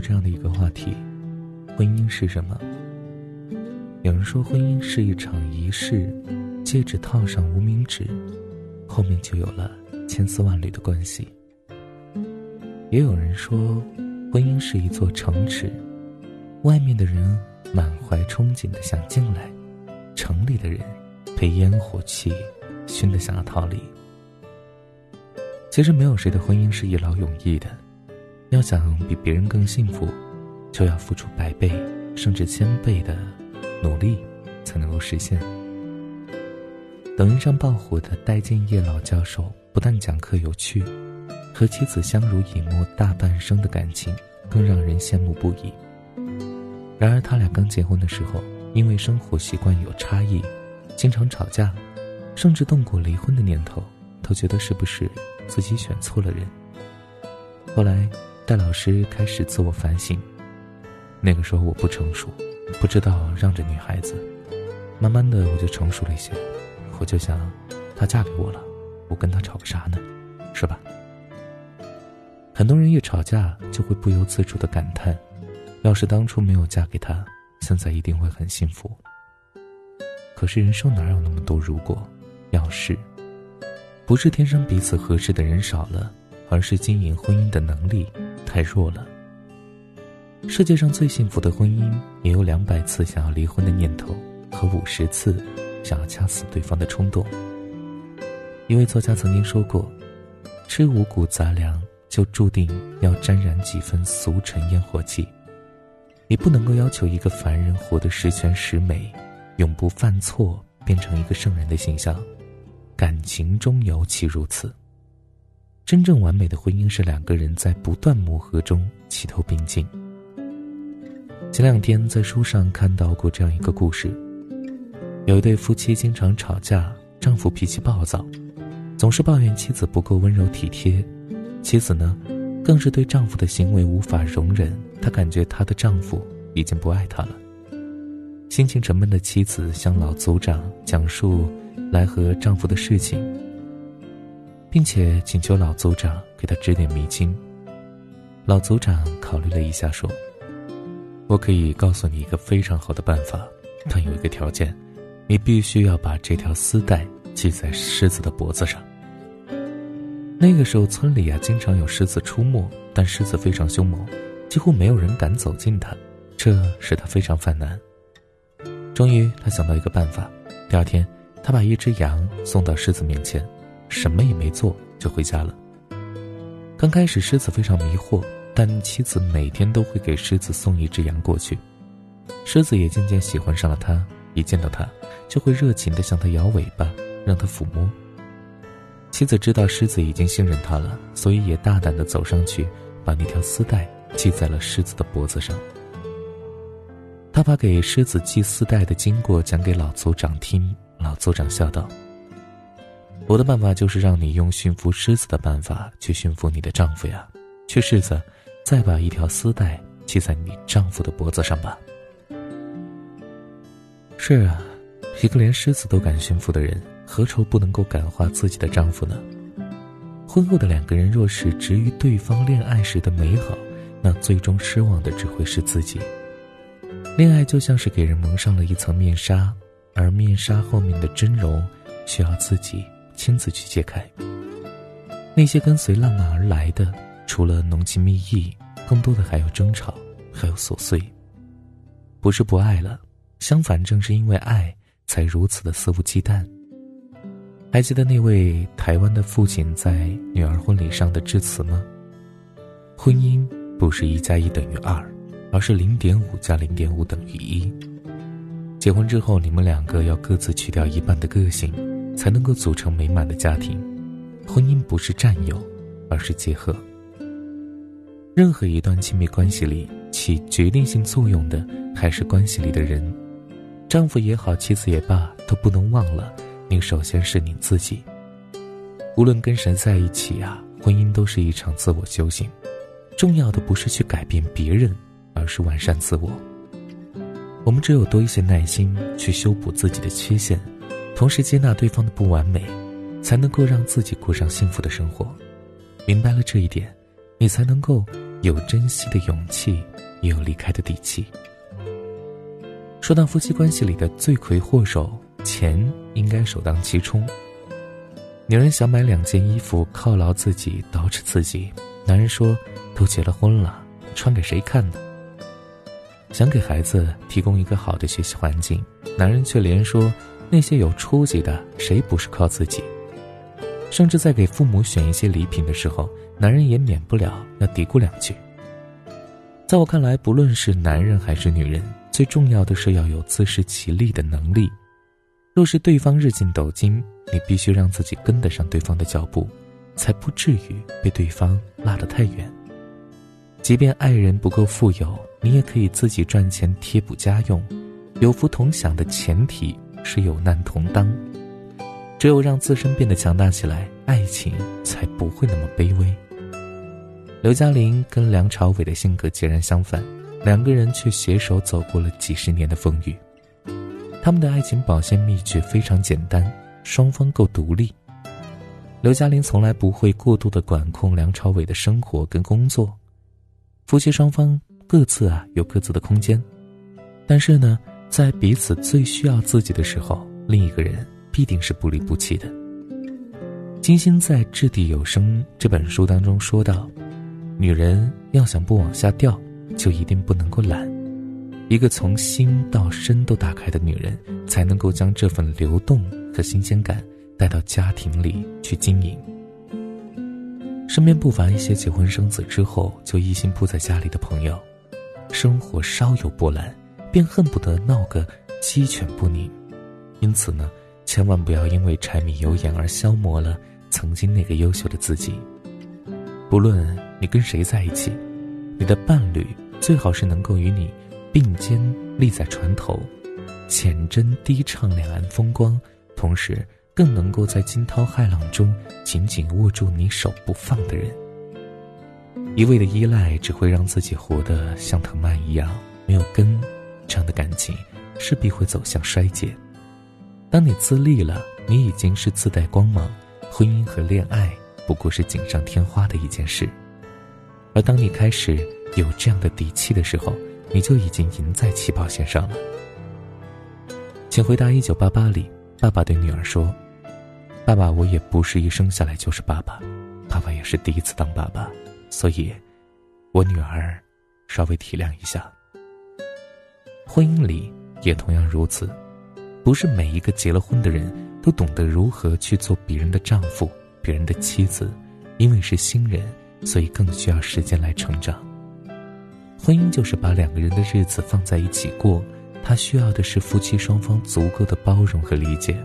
这样的一个话题：婚姻是什么？有人说，婚姻是一场仪式，戒指套上无名指，后面就有了千丝万缕的关系。也有人说，婚姻是一座城池，外面的人满怀憧憬的想进来，城里的人被烟火气熏得想要逃离。其实没有谁的婚姻是一劳永逸的，要想比别人更幸福，就要付出百倍甚至千倍的努力，才能够实现。抖音上爆火的戴建业老教授，不但讲课有趣，和妻子相濡以沫大半生的感情，更让人羡慕不已。然而他俩刚结婚的时候，因为生活习惯有差异，经常吵架，甚至动过离婚的念头，都觉得是不是？自己选错了人。后来，戴老师开始自我反省。那个时候我不成熟，不知道让着女孩子。慢慢的，我就成熟了一些。我就想，她嫁给我了，我跟她吵个啥呢？是吧？很多人一吵架就会不由自主的感叹：要是当初没有嫁给他，现在一定会很幸福。可是人生哪有那么多如果？要是。不是天生彼此合适的人少了，而是经营婚姻的能力太弱了。世界上最幸福的婚姻，也有两百次想要离婚的念头和五十次想要掐死对方的冲动。一位作家曾经说过：“吃五谷杂粮，就注定要沾染几分俗尘烟火气。你不能够要求一个凡人活得十全十美，永不犯错，变成一个圣人的形象。”感情中尤其如此。真正完美的婚姻是两个人在不断磨合中齐头并进。前两天在书上看到过这样一个故事：有一对夫妻经常吵架，丈夫脾气暴躁，总是抱怨妻子不够温柔体贴，妻子呢，更是对丈夫的行为无法容忍，她感觉她的丈夫已经不爱她了。心情沉闷的妻子向老组长讲述。来和丈夫的事情，并且请求老族长给他指点迷津。老族长考虑了一下，说：“我可以告诉你一个非常好的办法，但有一个条件，你必须要把这条丝带系在狮子的脖子上。”那个时候，村里啊经常有狮子出没，但狮子非常凶猛，几乎没有人敢走近它，这使他非常犯难。终于，他想到一个办法，第二天。他把一只羊送到狮子面前，什么也没做就回家了。刚开始，狮子非常迷惑，但妻子每天都会给狮子送一只羊过去，狮子也渐渐喜欢上了他。一见到他，就会热情地向他摇尾巴，让他抚摸。妻子知道狮子已经信任他了，所以也大胆地走上去，把那条丝带系在了狮子的脖子上。他把给狮子系丝带的经过讲给老族长听。老族长笑道：“我的办法就是让你用驯服狮子的办法去驯服你的丈夫呀。去狮子，再把一条丝带系在你丈夫的脖子上吧。”是啊，一个连狮子都敢驯服的人，何愁不能够感化自己的丈夫呢？婚后的两个人若是执于对方恋爱时的美好，那最终失望的只会是自己。恋爱就像是给人蒙上了一层面纱。而面纱后面的真容，需要自己亲自去揭开。那些跟随浪漫而来的，除了浓情蜜意，更多的还有争吵，还有琐碎。不是不爱了，相反，正是因为爱，才如此的肆无忌惮。还记得那位台湾的父亲在女儿婚礼上的致辞吗？婚姻不是一加一等于二，而是零点五加零点五等于一。结婚之后，你们两个要各自去掉一半的个性，才能够组成美满的家庭。婚姻不是占有，而是结合。任何一段亲密关系里，起决定性作用的还是关系里的人。丈夫也好，妻子也罢，都不能忘了，你首先是你自己。无论跟谁在一起啊，婚姻都是一场自我修行。重要的不是去改变别人，而是完善自我。我们只有多一些耐心去修补自己的缺陷，同时接纳对方的不完美，才能够让自己过上幸福的生活。明白了这一点，你才能够有珍惜的勇气，也有离开的底气。说到夫妻关系里的罪魁祸首，钱应该首当其冲。女人想买两件衣服犒劳自己，捯饬自己，男人说：“都结了婚了，穿给谁看呢？”想给孩子提供一个好的学习环境，男人却连说：“那些有出息的，谁不是靠自己？”甚至在给父母选一些礼品的时候，男人也免不了要嘀咕两句。在我看来，不论是男人还是女人，最重要的是要有自食其力的能力。若是对方日进斗金，你必须让自己跟得上对方的脚步，才不至于被对方拉得太远。即便爱人不够富有，你也可以自己赚钱贴补家用。有福同享的前提是有难同当。只有让自身变得强大起来，爱情才不会那么卑微。刘嘉玲跟梁朝伟的性格截然相反，两个人却携手走过了几十年的风雨。他们的爱情保鲜秘诀非常简单：双方够独立。刘嘉玲从来不会过度的管控梁朝伟的生活跟工作，夫妻双方各自啊有各自的空间，但是呢，在彼此最需要自己的时候，另一个人。必定是不离不弃的。金星在《掷地有声》这本书当中说到，女人要想不往下掉，就一定不能够懒。一个从心到身都打开的女人，才能够将这份流动和新鲜感带到家庭里去经营。身边不乏一些结婚生子之后就一心扑在家里的朋友，生活稍有波澜，便恨不得闹个鸡犬不宁。因此呢。千万不要因为柴米油盐而消磨了曾经那个优秀的自己。不论你跟谁在一起，你的伴侣最好是能够与你并肩立在船头，浅斟低唱两岸风光，同时更能够在惊涛骇浪中紧紧握住你手不放的人。一味的依赖只会让自己活得像藤蔓一样没有根，这样的感情势必会走向衰竭。当你自立了，你已经是自带光芒，婚姻和恋爱不过是锦上添花的一件事。而当你开始有这样的底气的时候，你就已经赢在起跑线上了。请回答《一九八八》里，爸爸对女儿说：“爸爸，我也不是一生下来就是爸爸，爸爸也是第一次当爸爸，所以，我女儿稍微体谅一下。婚姻里也同样如此。”不是每一个结了婚的人都懂得如何去做别人的丈夫、别人的妻子，因为是新人，所以更需要时间来成长。婚姻就是把两个人的日子放在一起过，他需要的是夫妻双方足够的包容和理解。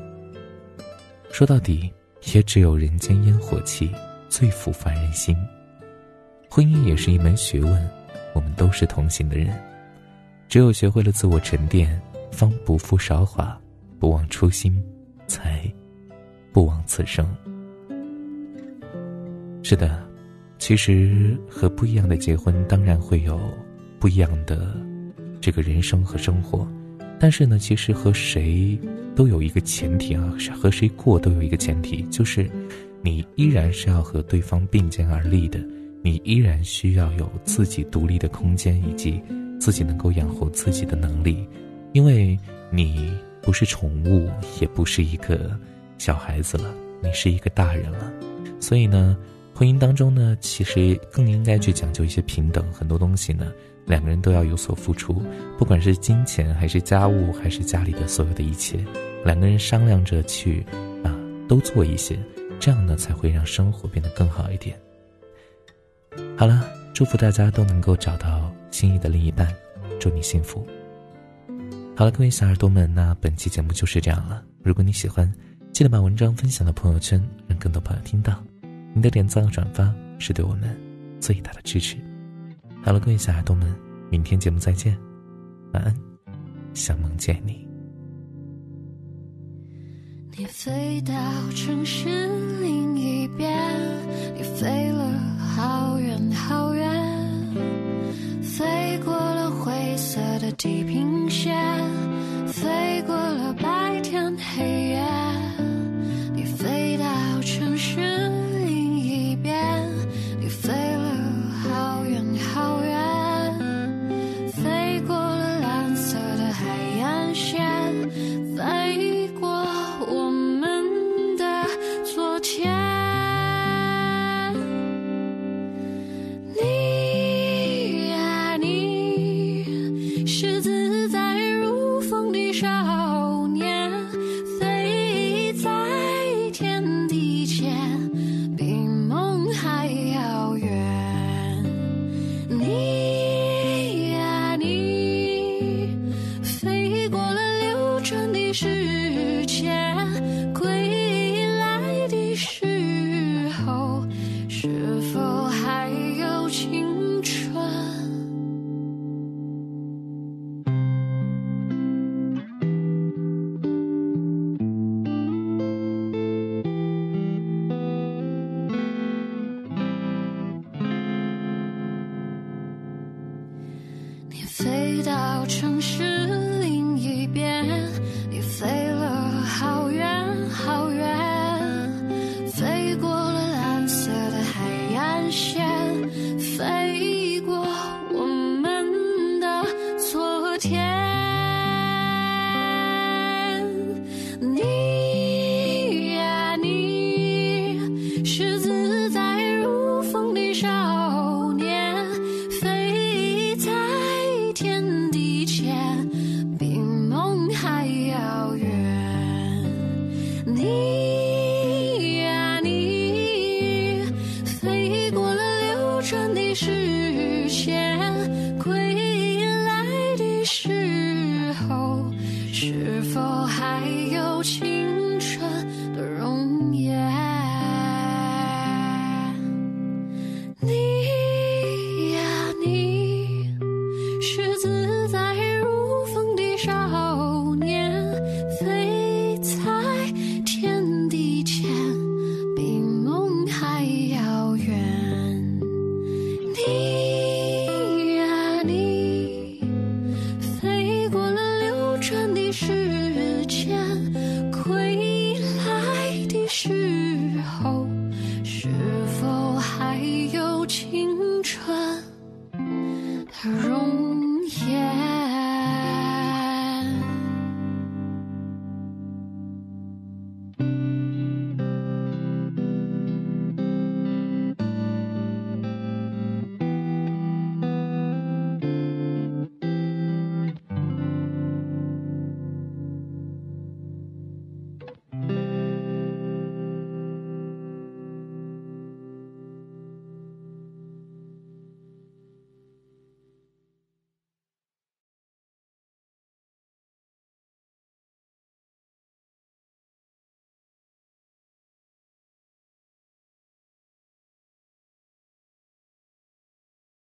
说到底，也只有人间烟火气最抚凡人心。婚姻也是一门学问，我们都是同行的人，只有学会了自我沉淀，方不负韶华。不忘初心，才不枉此生。是的，其实和不一样的结婚，当然会有不一样的这个人生和生活。但是呢，其实和谁都有一个前提啊，和谁过都有一个前提，就是你依然是要和对方并肩而立的，你依然需要有自己独立的空间，以及自己能够养活自己的能力，因为你。不是宠物，也不是一个小孩子了，你是一个大人了。所以呢，婚姻当中呢，其实更应该去讲究一些平等。很多东西呢，两个人都要有所付出，不管是金钱，还是家务，还是家里的所有的一切，两个人商量着去啊，都做一些，这样呢，才会让生活变得更好一点。好了，祝福大家都能够找到心仪的另一半，祝你幸福。好了，各位小耳朵们，那本期节目就是这样了。如果你喜欢，记得把文章分享到朋友圈，让更多朋友听到。你的点赞和转发是对我们最大的支持。好了，各位小耳朵们，明天节目再见，晚安，想梦见你。你飞到城市另一边，几瓶